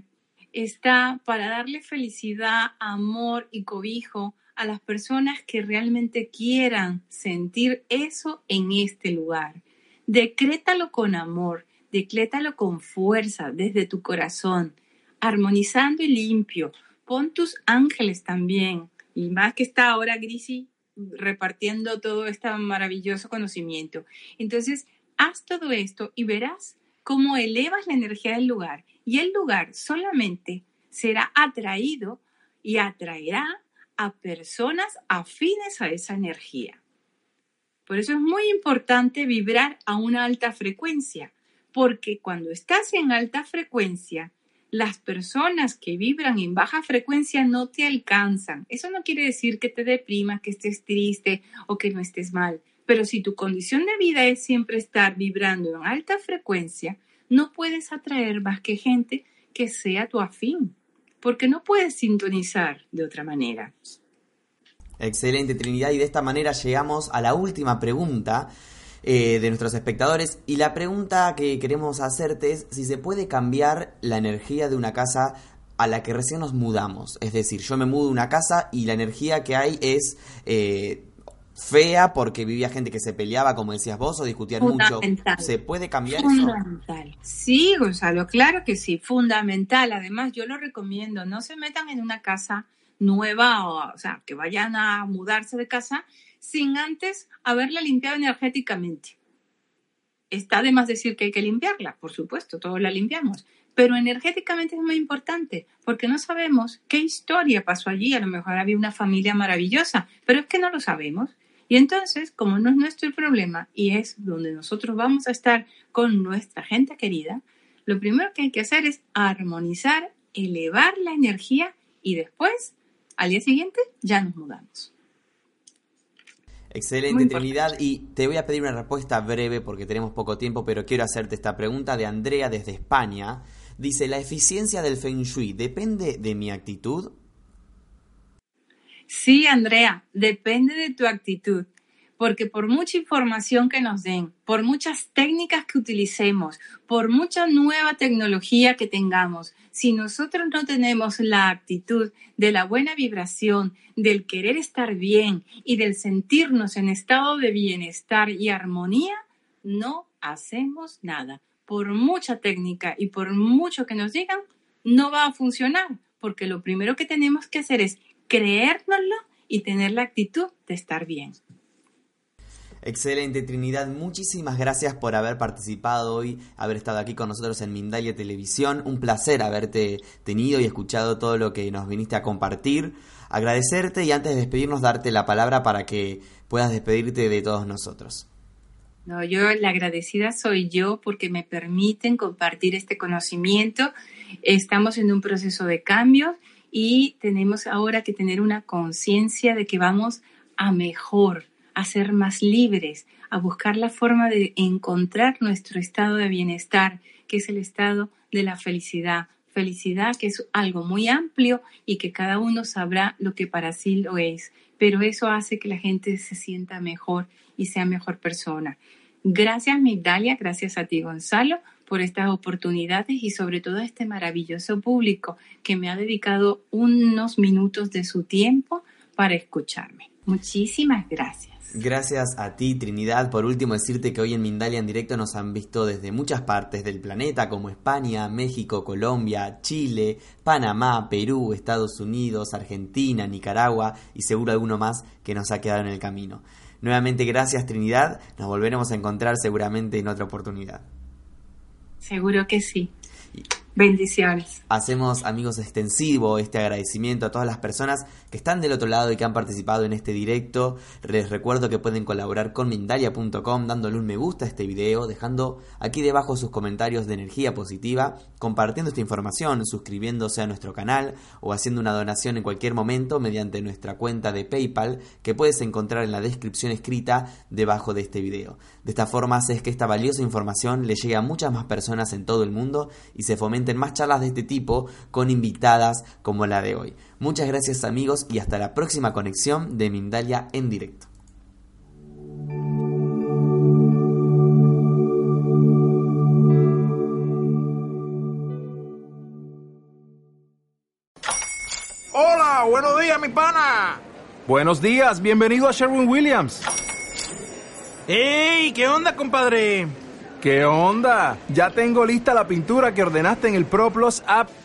está para darle felicidad, amor y cobijo a las personas que realmente quieran sentir eso en este lugar. Decrétalo con amor, decrétalo con fuerza desde tu corazón, armonizando y limpio. Pon tus ángeles también. Y más que está ahora Grisi repartiendo todo este maravilloso conocimiento. Entonces, haz todo esto y verás cómo elevas la energía del lugar y el lugar solamente será atraído y atraerá a personas afines a esa energía. Por eso es muy importante vibrar a una alta frecuencia, porque cuando estás en alta frecuencia, las personas que vibran en baja frecuencia no te alcanzan. Eso no quiere decir que te deprimas, que estés triste o que no estés mal. Pero si tu condición de vida es siempre estar vibrando en alta frecuencia, no puedes atraer más que gente que sea tu afín, porque no puedes sintonizar de otra manera. Excelente Trinidad y de esta manera llegamos a la última pregunta. eh, de nuestros espectadores. Y la pregunta que queremos hacerte es si se puede cambiar la energía de una casa a la que recién nos mudamos. Es decir, yo me mudo a una casa y la energía que hay es eh, fea porque vivía gente que se peleaba, como decías vos, o discutían mucho. ¿Se puede cambiar fundamental. Sí, Gonzalo, claro que sí, fundamental. Además, yo lo recomiendo, no se metan en una casa nueva, o, o sea, que vayan a mudarse de casa sin antes haberla limpiado energéticamente. Está de más decir que hay que limpiarla, por supuesto, todos la limpiamos, pero energéticamente es muy importante porque no sabemos qué historia pasó allí. A lo mejor había una familia maravillosa, pero es que no lo sabemos. Y entonces, como no es nuestro problema y es donde nosotros vamos a estar con nuestra gente querida, lo primero que hay que hacer es armonizar, elevar la energía y después, al día siguiente, ya nos mudamos. Excelente, Trinidad. Y te voy a pedir una respuesta breve porque tenemos poco tiempo, pero quiero hacerte esta pregunta de Andrea desde España. Dice, ¿la eficiencia del Feng Shui depende de mi actitud? Sí, Andrea, depende de tu actitud, porque por mucha información que nos den, por muchas técnicas que utilicemos, por mucha nueva tecnología que tengamos, si nosotros no tenemos la actitud de la buena vibración, del querer estar bien y del sentirnos en estado de bienestar y armonía, no hacemos nada. Por mucha técnica y por mucho que nos digan, no va a funcionar, porque lo primero que tenemos que hacer es creérnoslo y tener la actitud de estar bien. Excelente, Trinidad. Muchísimas gracias por haber participado hoy, haber estado aquí con nosotros en Mindalia Televisión. Un placer haberte tenido y escuchado todo lo que nos viniste a compartir. Agradecerte y antes de despedirnos, darte la palabra para que puedas despedirte de todos nosotros. No, yo la agradecida soy yo porque me permiten compartir este conocimiento. Estamos en un proceso de cambio y tenemos ahora que tener una conciencia de que vamos a mejor, a ser más libres, a buscar la forma de encontrar nuestro estado de bienestar, que es el estado de la felicidad. Felicidad que es algo muy amplio y que cada uno sabrá lo que para sí lo es, pero eso hace que la gente se sienta mejor y sea mejor persona. Gracias Migdalia, gracias a ti Gonzalo por estas oportunidades y sobre todo a este maravilloso público que me ha dedicado unos minutos de su tiempo para escucharme. Muchísimas gracias. Gracias a ti, Trinidad. Por último, decirte que hoy en Mindalia en directo nos han visto desde muchas partes del planeta, como España, México, Colombia, Chile, Panamá, Perú, Estados Unidos, Argentina, Nicaragua y seguro alguno más que nos ha quedado en el camino. Nuevamente, gracias, Trinidad. Nos volveremos a encontrar seguramente en otra oportunidad. Seguro que sí. Bendiciones. Hacemos, amigos, extensivo este agradecimiento a todas las personas que están del otro lado y que han participado en este directo. Les recuerdo que pueden colaborar con Mindalia.com dándole un me gusta a este video, dejando aquí debajo sus comentarios de energía positiva, compartiendo esta información, suscribiéndose a nuestro canal o haciendo una donación en cualquier momento mediante nuestra cuenta de PayPal que puedes encontrar en la descripción escrita debajo de este video. De esta forma haces que esta valiosa información le llegue a muchas más personas en todo el mundo y se fomente más charlas de este tipo con invitadas como la de hoy. Muchas gracias amigos y hasta la próxima conexión de Mindalia en directo. Hola, buenos días mi pana. Buenos días, bienvenido a Sherwin Williams. ¡Ey! ¿Qué onda, compadre? ¿Qué onda? Ya tengo lista la pintura que ordenaste en el ProPlus app.